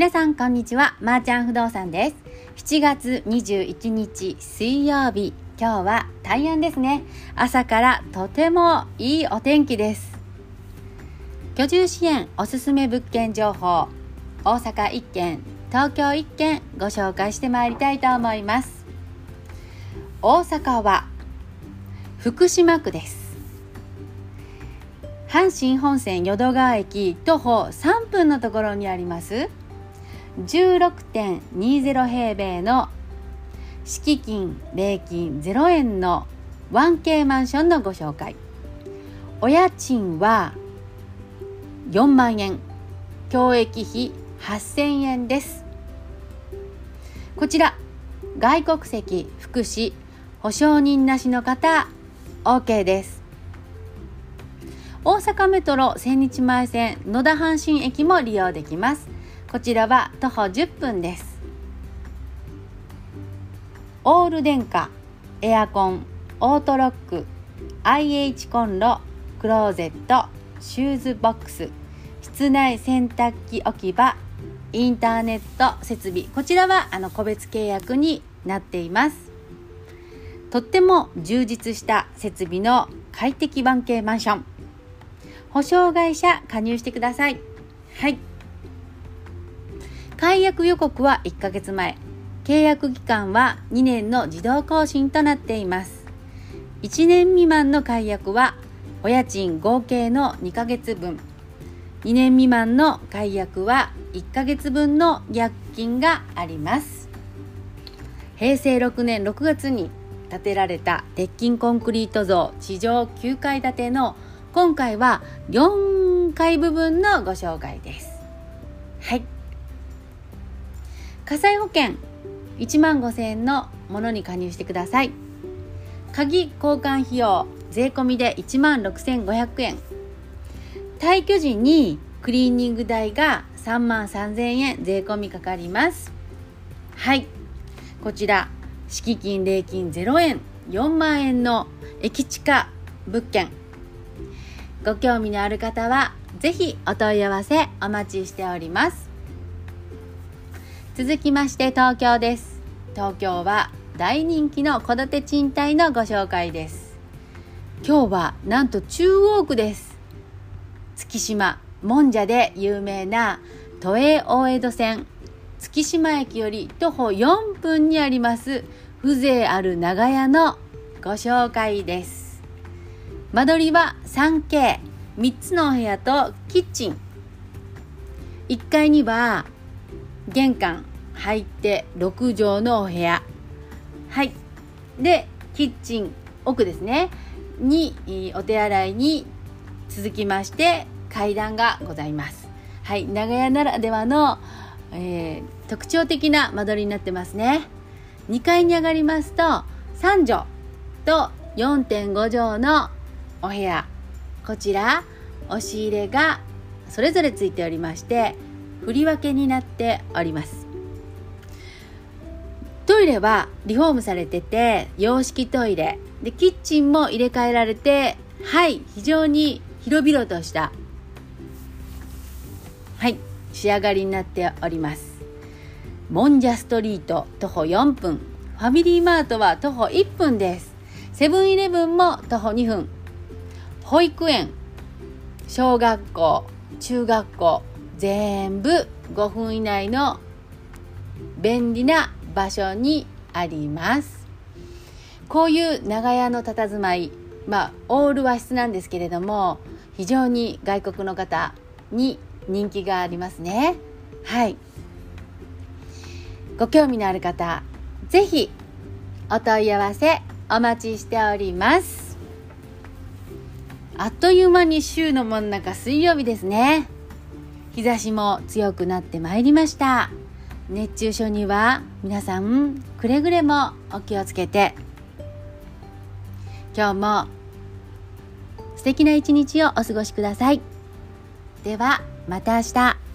皆さんこんにちは。まー、ちゃん不動産です。7月21日水曜日。今日は大安ですね。朝からとてもいいお天気です。居住支援おすすめ物件情報。大阪1軒東京1軒ご紹介してまいりたいと思います。大阪は福島区です。阪神本線淀川駅徒歩3分のところにあります。16.20平米の敷金礼金0円の 1K マンションのご紹介お家賃は4万円教育費8000円です。こちら外国籍福祉保証人なしの方 OK です。大阪メトロ千日前線野田阪神駅も利用できます。こちらは徒歩10分です。オール電化エアコンオートロック IH コンロクローゼットシューズボックス室内洗濯機置き場インターネット設備こちらはあの個別契約になっています。とっても充実した設備の快適 1K マンション。保証会社加入してください。はい。解約予告は1ヶ月前。契約期間は2年の自動更新となっています。1年未満の解約はお家賃合計の2ヶ月分。2年未満の解約は1ヶ月分の逆金があります。平成6年6月に建てられた鉄筋コンクリート像地上9階建ての今回は4階部分のご紹介です。はい。火災保険1万5000円のものに加入してください。鍵交換費用税込みで1万6500円。退去時にクリーニング代が3万3000円税込みかかります。はい。こちら敷金礼金0円4万円の駅地下物件。ご興味のある方はぜひお問い合わせお待ちしております。続きまして東京です。東京は大人気の戸建て賃貸のご紹介です。今日はなんと中央区です。月島もんじゃで有名な都営大江戸線。月島駅より徒歩4分にあります風情ある長屋のご紹介です。間取りは 3K3 つのお部屋とキッチン。1階には玄関入って6畳のお部屋。はい。でキッチン奥ですね。にお手洗いに続きまして階段がございます。はい。長屋ならではの、えー、特徴的な間取りになってますね。2階に上がりますと3畳と4.5畳のお部屋。こちら押し入れがそれぞれついておりまして振り分けになっております。トイレはリフォームされてて洋式トイレ。でキッチンも入れ替えられてはい非常に広々としたはい仕上がりになっております。もんじゃストリート徒歩4分。ファミリーマートは徒歩1分です。セブンイレブンも徒歩2分。保育園小学校中学校全部5分以内の便利な場所にあります。こういう長屋の佇まいまあオール和室なんですけれども非常に外国の方に人気がありますね。はい。ご興味のある方是非お問い合わせお待ちしております。あっという間に週の真ん中水曜日ですね。日差しも強くなってまいりました。熱中症には皆さんくれぐれもお気をつけて。今日も素敵な一日をお過ごしください。ではまた明日。